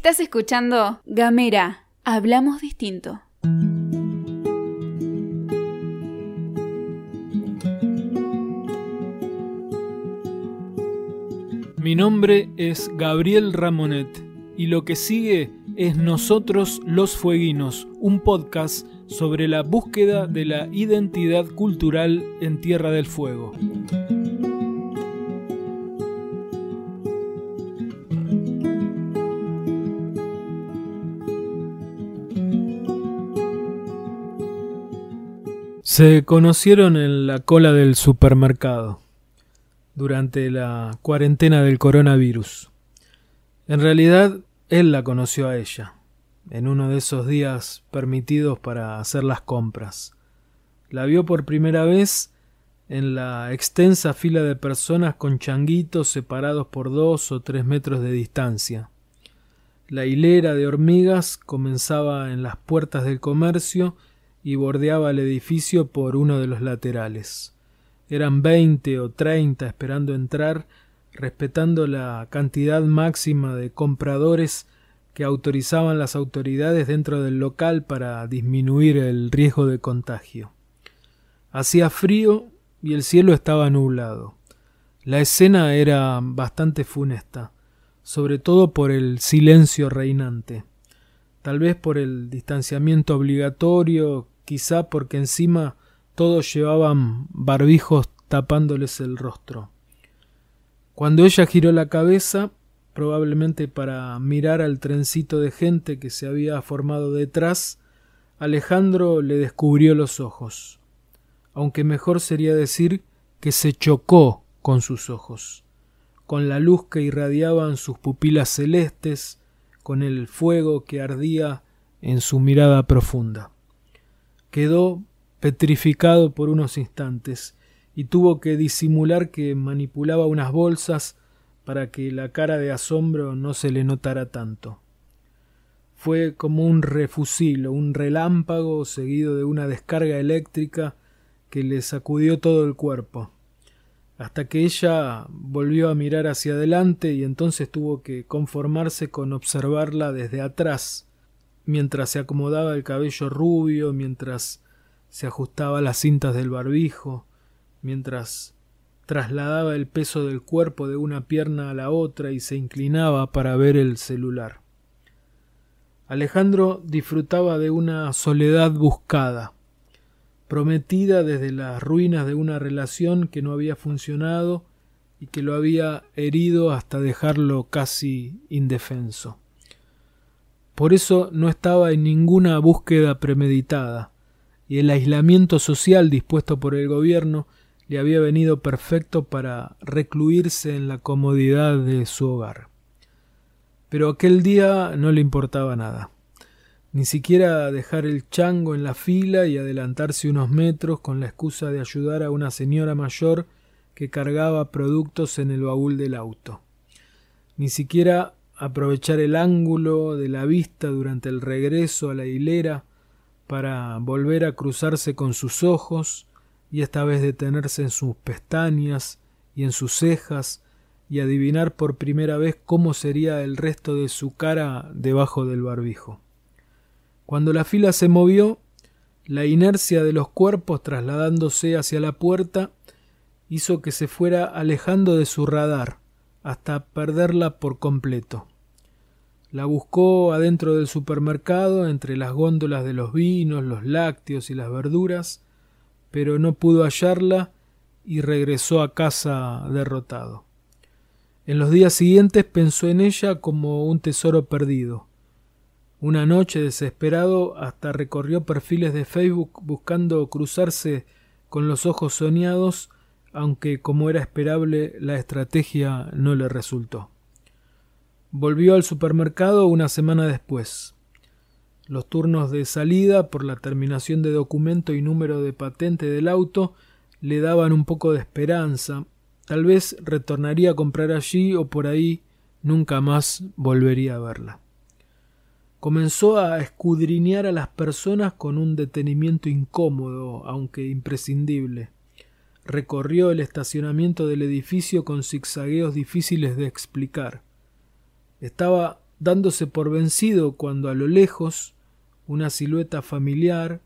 Estás escuchando Gamera, hablamos distinto. Mi nombre es Gabriel Ramonet y lo que sigue es Nosotros los Fueguinos, un podcast sobre la búsqueda de la identidad cultural en Tierra del Fuego. Se conocieron en la cola del supermercado durante la cuarentena del coronavirus. En realidad, él la conoció a ella, en uno de esos días permitidos para hacer las compras. La vio por primera vez en la extensa fila de personas con changuitos separados por dos o tres metros de distancia. La hilera de hormigas comenzaba en las puertas del comercio y bordeaba el edificio por uno de los laterales. Eran veinte o treinta esperando entrar, respetando la cantidad máxima de compradores que autorizaban las autoridades dentro del local para disminuir el riesgo de contagio. Hacía frío y el cielo estaba nublado. La escena era bastante funesta, sobre todo por el silencio reinante tal vez por el distanciamiento obligatorio, quizá porque encima todos llevaban barbijos tapándoles el rostro. Cuando ella giró la cabeza, probablemente para mirar al trencito de gente que se había formado detrás, Alejandro le descubrió los ojos, aunque mejor sería decir que se chocó con sus ojos, con la luz que irradiaban sus pupilas celestes, con el fuego que ardía en su mirada profunda. Quedó petrificado por unos instantes y tuvo que disimular que manipulaba unas bolsas para que la cara de asombro no se le notara tanto. Fue como un refusilo, un relámpago seguido de una descarga eléctrica que le sacudió todo el cuerpo hasta que ella volvió a mirar hacia adelante y entonces tuvo que conformarse con observarla desde atrás, mientras se acomodaba el cabello rubio, mientras se ajustaba las cintas del barbijo, mientras trasladaba el peso del cuerpo de una pierna a la otra y se inclinaba para ver el celular. Alejandro disfrutaba de una soledad buscada prometida desde las ruinas de una relación que no había funcionado y que lo había herido hasta dejarlo casi indefenso. Por eso no estaba en ninguna búsqueda premeditada, y el aislamiento social dispuesto por el gobierno le había venido perfecto para recluirse en la comodidad de su hogar. Pero aquel día no le importaba nada ni siquiera dejar el chango en la fila y adelantarse unos metros con la excusa de ayudar a una señora mayor que cargaba productos en el baúl del auto. Ni siquiera aprovechar el ángulo de la vista durante el regreso a la hilera para volver a cruzarse con sus ojos y esta vez detenerse en sus pestañas y en sus cejas y adivinar por primera vez cómo sería el resto de su cara debajo del barbijo. Cuando la fila se movió, la inercia de los cuerpos trasladándose hacia la puerta hizo que se fuera alejando de su radar hasta perderla por completo. La buscó adentro del supermercado, entre las góndolas de los vinos, los lácteos y las verduras, pero no pudo hallarla y regresó a casa derrotado. En los días siguientes pensó en ella como un tesoro perdido, una noche desesperado hasta recorrió perfiles de Facebook buscando cruzarse con los ojos soñados, aunque como era esperable la estrategia no le resultó. Volvió al supermercado una semana después. Los turnos de salida por la terminación de documento y número de patente del auto le daban un poco de esperanza. Tal vez retornaría a comprar allí o por ahí nunca más volvería a verla comenzó a escudriñar a las personas con un detenimiento incómodo, aunque imprescindible. Recorrió el estacionamiento del edificio con zigzagueos difíciles de explicar. Estaba dándose por vencido cuando a lo lejos una silueta familiar,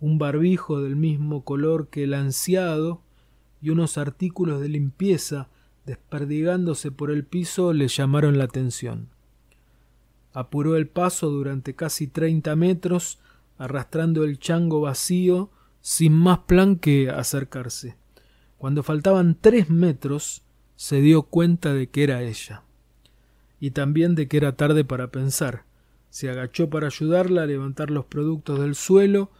un barbijo del mismo color que el ansiado y unos artículos de limpieza desperdigándose por el piso le llamaron la atención. Apuró el paso durante casi treinta metros, arrastrando el chango vacío, sin más plan que acercarse. Cuando faltaban tres metros, se dio cuenta de que era ella y también de que era tarde para pensar. Se agachó para ayudarla a levantar los productos del suelo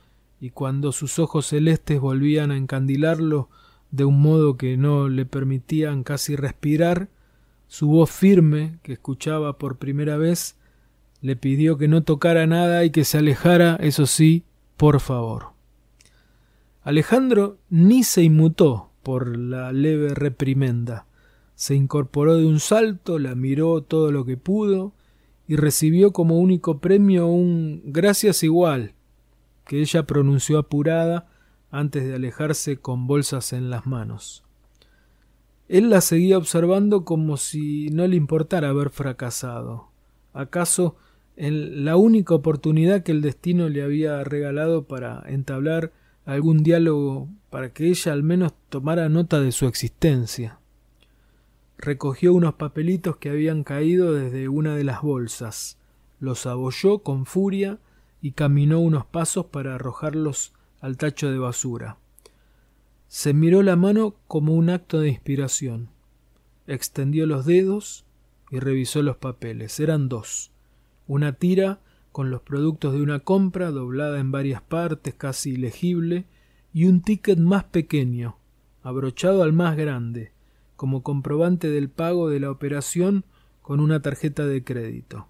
y cuando sus ojos celestes volvían a encandilarlo de un modo que no le permitían casi respirar, su voz firme, que escuchaba por primera vez, le pidió que no tocara nada y que se alejara, eso sí, por favor. Alejandro ni se inmutó por la leve reprimenda. Se incorporó de un salto, la miró todo lo que pudo y recibió como único premio un gracias igual, que ella pronunció apurada antes de alejarse con bolsas en las manos. Él la seguía observando como si no le importara haber fracasado. ¿Acaso en la única oportunidad que el destino le había regalado para entablar algún diálogo para que ella al menos tomara nota de su existencia? Recogió unos papelitos que habían caído desde una de las bolsas, los abolló con furia y caminó unos pasos para arrojarlos al tacho de basura. Se miró la mano como un acto de inspiración. Extendió los dedos y revisó los papeles. Eran dos. Una tira con los productos de una compra doblada en varias partes, casi ilegible, y un ticket más pequeño, abrochado al más grande, como comprobante del pago de la operación con una tarjeta de crédito.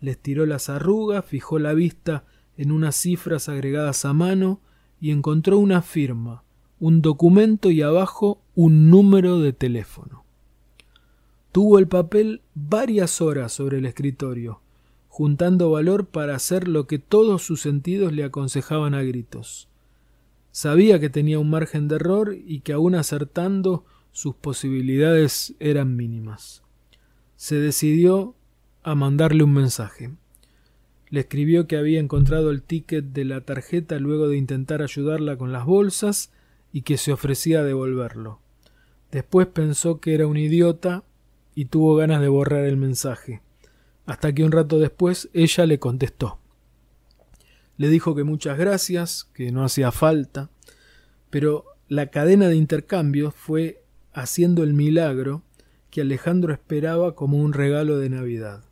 Les tiró las arrugas, fijó la vista en unas cifras agregadas a mano y encontró una firma, un documento y abajo un número de teléfono. Tuvo el papel varias horas sobre el escritorio, juntando valor para hacer lo que todos sus sentidos le aconsejaban a gritos. Sabía que tenía un margen de error y que aun acertando sus posibilidades eran mínimas. Se decidió a mandarle un mensaje. Le escribió que había encontrado el ticket de la tarjeta luego de intentar ayudarla con las bolsas y que se ofrecía a devolverlo. Después pensó que era un idiota y tuvo ganas de borrar el mensaje, hasta que un rato después ella le contestó. Le dijo que muchas gracias, que no hacía falta, pero la cadena de intercambio fue haciendo el milagro que Alejandro esperaba como un regalo de Navidad.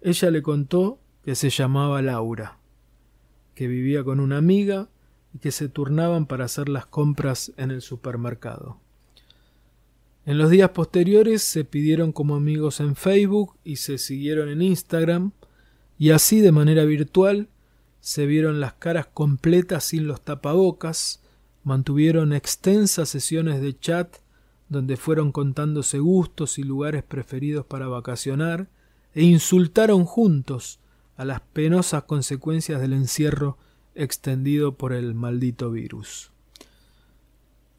Ella le contó que se llamaba Laura, que vivía con una amiga y que se turnaban para hacer las compras en el supermercado. En los días posteriores se pidieron como amigos en Facebook y se siguieron en Instagram, y así de manera virtual se vieron las caras completas sin los tapabocas, mantuvieron extensas sesiones de chat donde fueron contándose gustos y lugares preferidos para vacacionar, e insultaron juntos a las penosas consecuencias del encierro extendido por el maldito virus.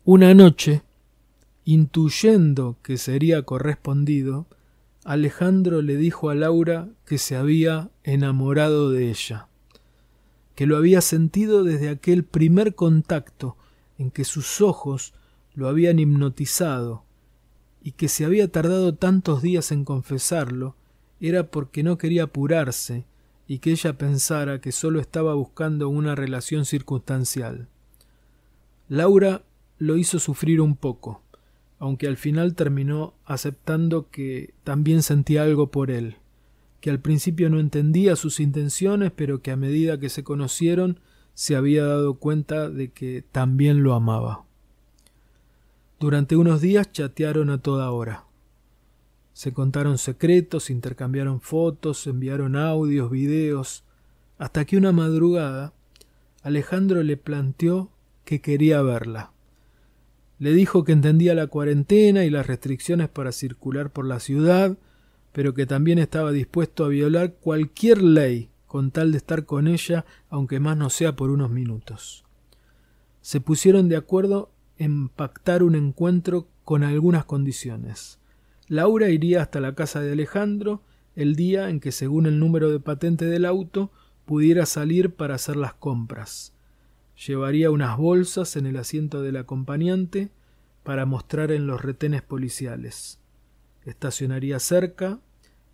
Una noche, intuyendo que sería correspondido, Alejandro le dijo a Laura que se había enamorado de ella, que lo había sentido desde aquel primer contacto en que sus ojos lo habían hipnotizado, y que se había tardado tantos días en confesarlo, era porque no quería apurarse y que ella pensara que sólo estaba buscando una relación circunstancial. Laura lo hizo sufrir un poco, aunque al final terminó aceptando que también sentía algo por él, que al principio no entendía sus intenciones, pero que a medida que se conocieron se había dado cuenta de que también lo amaba. Durante unos días chatearon a toda hora. Se contaron secretos, intercambiaron fotos, enviaron audios, videos, hasta que una madrugada Alejandro le planteó que quería verla. Le dijo que entendía la cuarentena y las restricciones para circular por la ciudad, pero que también estaba dispuesto a violar cualquier ley con tal de estar con ella, aunque más no sea por unos minutos. Se pusieron de acuerdo en pactar un encuentro con algunas condiciones. Laura iría hasta la casa de Alejandro el día en que según el número de patente del auto pudiera salir para hacer las compras. Llevaría unas bolsas en el asiento del acompañante para mostrar en los retenes policiales. Estacionaría cerca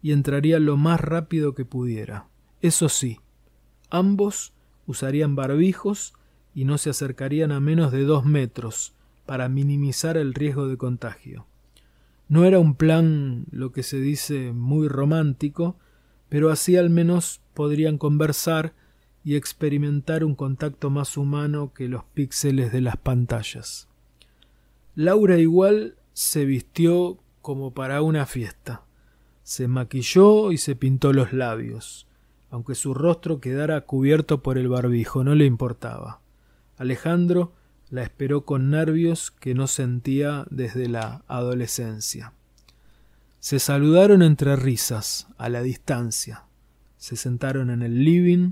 y entraría lo más rápido que pudiera. Eso sí, ambos usarían barbijos y no se acercarían a menos de dos metros para minimizar el riesgo de contagio. No era un plan, lo que se dice, muy romántico, pero así al menos podrían conversar y experimentar un contacto más humano que los píxeles de las pantallas. Laura igual se vistió como para una fiesta. Se maquilló y se pintó los labios, aunque su rostro quedara cubierto por el barbijo, no le importaba. Alejandro la esperó con nervios que no sentía desde la adolescencia. Se saludaron entre risas, a la distancia. Se sentaron en el living,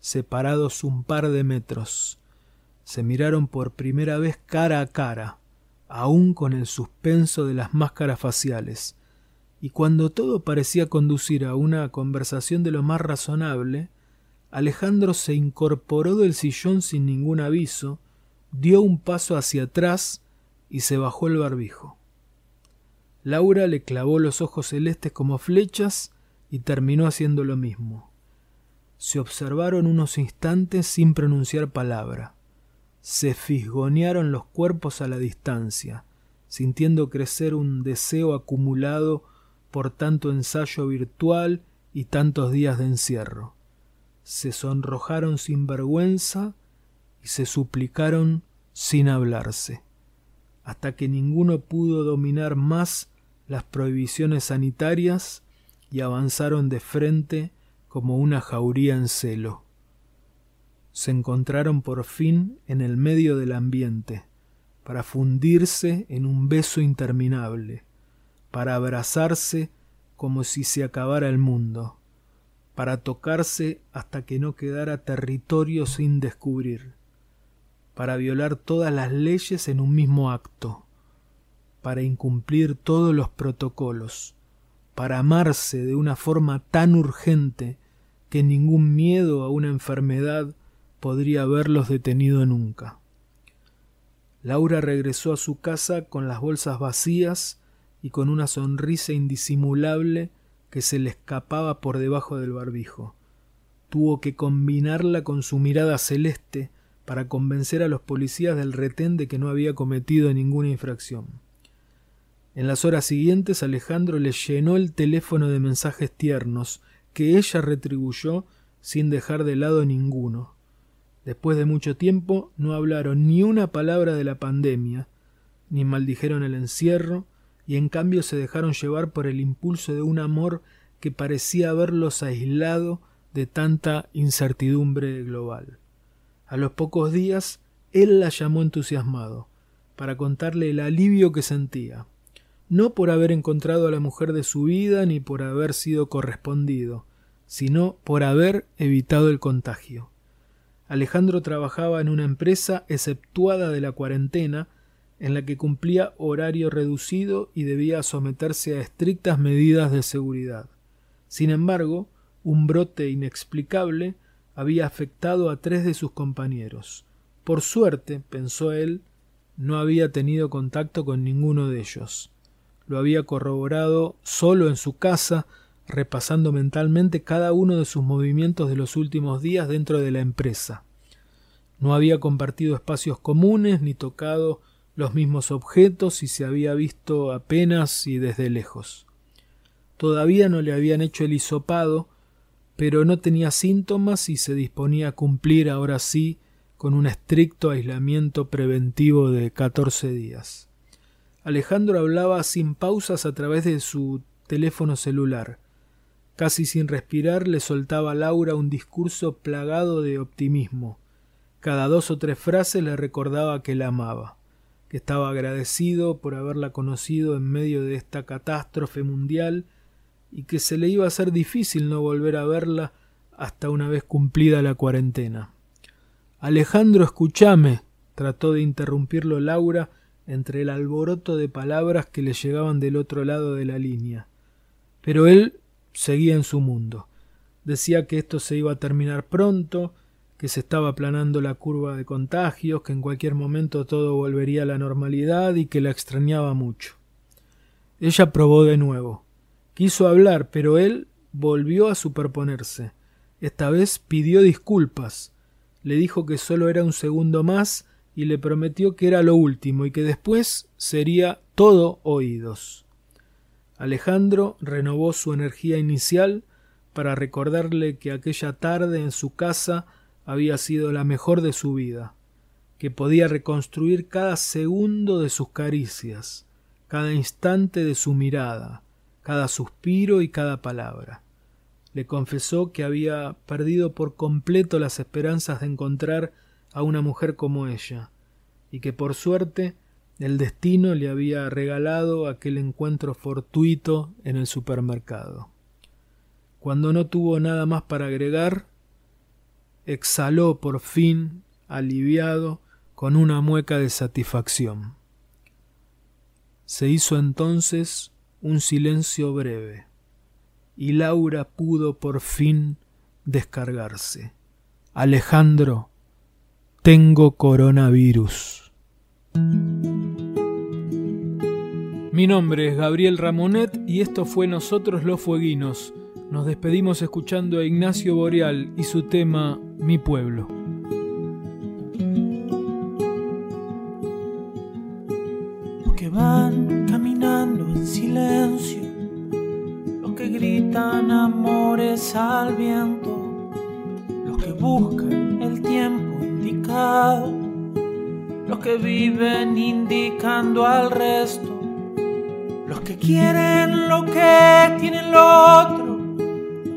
separados un par de metros. Se miraron por primera vez cara a cara, aún con el suspenso de las máscaras faciales, y cuando todo parecía conducir a una conversación de lo más razonable, Alejandro se incorporó del sillón sin ningún aviso, dio un paso hacia atrás y se bajó el barbijo. Laura le clavó los ojos celestes como flechas y terminó haciendo lo mismo. Se observaron unos instantes sin pronunciar palabra se fisgonearon los cuerpos a la distancia, sintiendo crecer un deseo acumulado por tanto ensayo virtual y tantos días de encierro. Se sonrojaron sin vergüenza y se suplicaron sin hablarse, hasta que ninguno pudo dominar más las prohibiciones sanitarias y avanzaron de frente como una jauría en celo. Se encontraron por fin en el medio del ambiente, para fundirse en un beso interminable, para abrazarse como si se acabara el mundo, para tocarse hasta que no quedara territorio sin descubrir, para violar todas las leyes en un mismo acto, para incumplir todos los protocolos, para amarse de una forma tan urgente que ningún miedo a una enfermedad podría haberlos detenido nunca. Laura regresó a su casa con las bolsas vacías y con una sonrisa indisimulable que se le escapaba por debajo del barbijo. Tuvo que combinarla con su mirada celeste para convencer a los policías del retén de que no había cometido ninguna infracción. En las horas siguientes Alejandro le llenó el teléfono de mensajes tiernos que ella retribuyó sin dejar de lado ninguno. Después de mucho tiempo no hablaron ni una palabra de la pandemia, ni maldijeron el encierro, y en cambio se dejaron llevar por el impulso de un amor que parecía haberlos aislado de tanta incertidumbre global. A los pocos días él la llamó entusiasmado, para contarle el alivio que sentía, no por haber encontrado a la mujer de su vida ni por haber sido correspondido, sino por haber evitado el contagio. Alejandro trabajaba en una empresa exceptuada de la cuarentena, en la que cumplía horario reducido y debía someterse a estrictas medidas de seguridad. Sin embargo, un brote inexplicable había afectado a tres de sus compañeros. Por suerte, pensó él, no había tenido contacto con ninguno de ellos. Lo había corroborado solo en su casa, repasando mentalmente cada uno de sus movimientos de los últimos días dentro de la empresa. No había compartido espacios comunes ni tocado los mismos objetos y se había visto apenas y desde lejos. Todavía no le habían hecho el hisopado, pero no tenía síntomas y se disponía a cumplir ahora sí con un estricto aislamiento preventivo de catorce días. Alejandro hablaba sin pausas a través de su teléfono celular. Casi sin respirar le soltaba Laura un discurso plagado de optimismo. Cada dos o tres frases le recordaba que la amaba, que estaba agradecido por haberla conocido en medio de esta catástrofe mundial y que se le iba a hacer difícil no volver a verla hasta una vez cumplida la cuarentena. Alejandro, escúchame, trató de interrumpirlo Laura entre el alboroto de palabras que le llegaban del otro lado de la línea. Pero él seguía en su mundo. Decía que esto se iba a terminar pronto, que se estaba aplanando la curva de contagios, que en cualquier momento todo volvería a la normalidad y que la extrañaba mucho. Ella probó de nuevo. Quiso hablar, pero él volvió a superponerse. Esta vez pidió disculpas. Le dijo que solo era un segundo más y le prometió que era lo último y que después sería todo oídos. Alejandro renovó su energía inicial para recordarle que aquella tarde en su casa había sido la mejor de su vida, que podía reconstruir cada segundo de sus caricias, cada instante de su mirada, cada suspiro y cada palabra. Le confesó que había perdido por completo las esperanzas de encontrar a una mujer como ella, y que por suerte el destino le había regalado aquel encuentro fortuito en el supermercado. Cuando no tuvo nada más para agregar, exhaló por fin, aliviado, con una mueca de satisfacción. Se hizo entonces un silencio breve, y Laura pudo por fin descargarse. Alejandro, tengo coronavirus. Mi nombre es Gabriel Ramonet y esto fue Nosotros los Fueguinos. Nos despedimos escuchando a Ignacio Boreal y su tema Mi pueblo. Viento, los que buscan el tiempo indicado, los que viven indicando al resto los que quieren lo que tienen lo otro,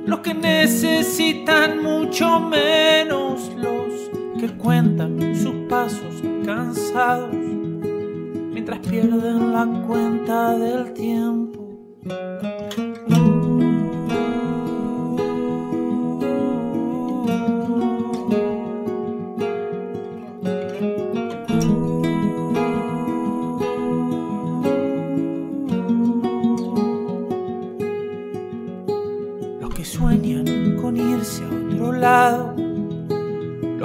los que necesitan mucho menos, los que cuentan sus pasos cansados mientras pierden la cuenta del tiempo.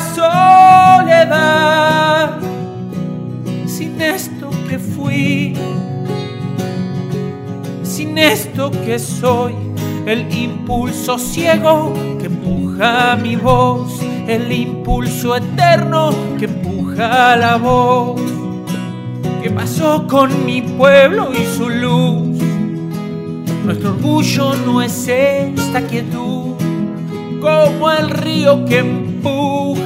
soledad, sin esto que fui, sin esto que soy, el impulso ciego que empuja mi voz, el impulso eterno que empuja la voz. ¿Qué pasó con mi pueblo y su luz? Nuestro orgullo no es esta quietud, como el río que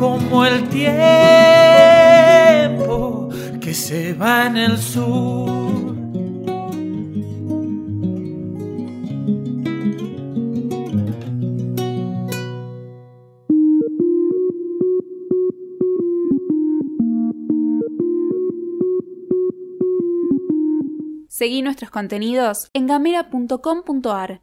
como el tiempo que se va en el sur. Seguí nuestros contenidos en gamera.com.ar.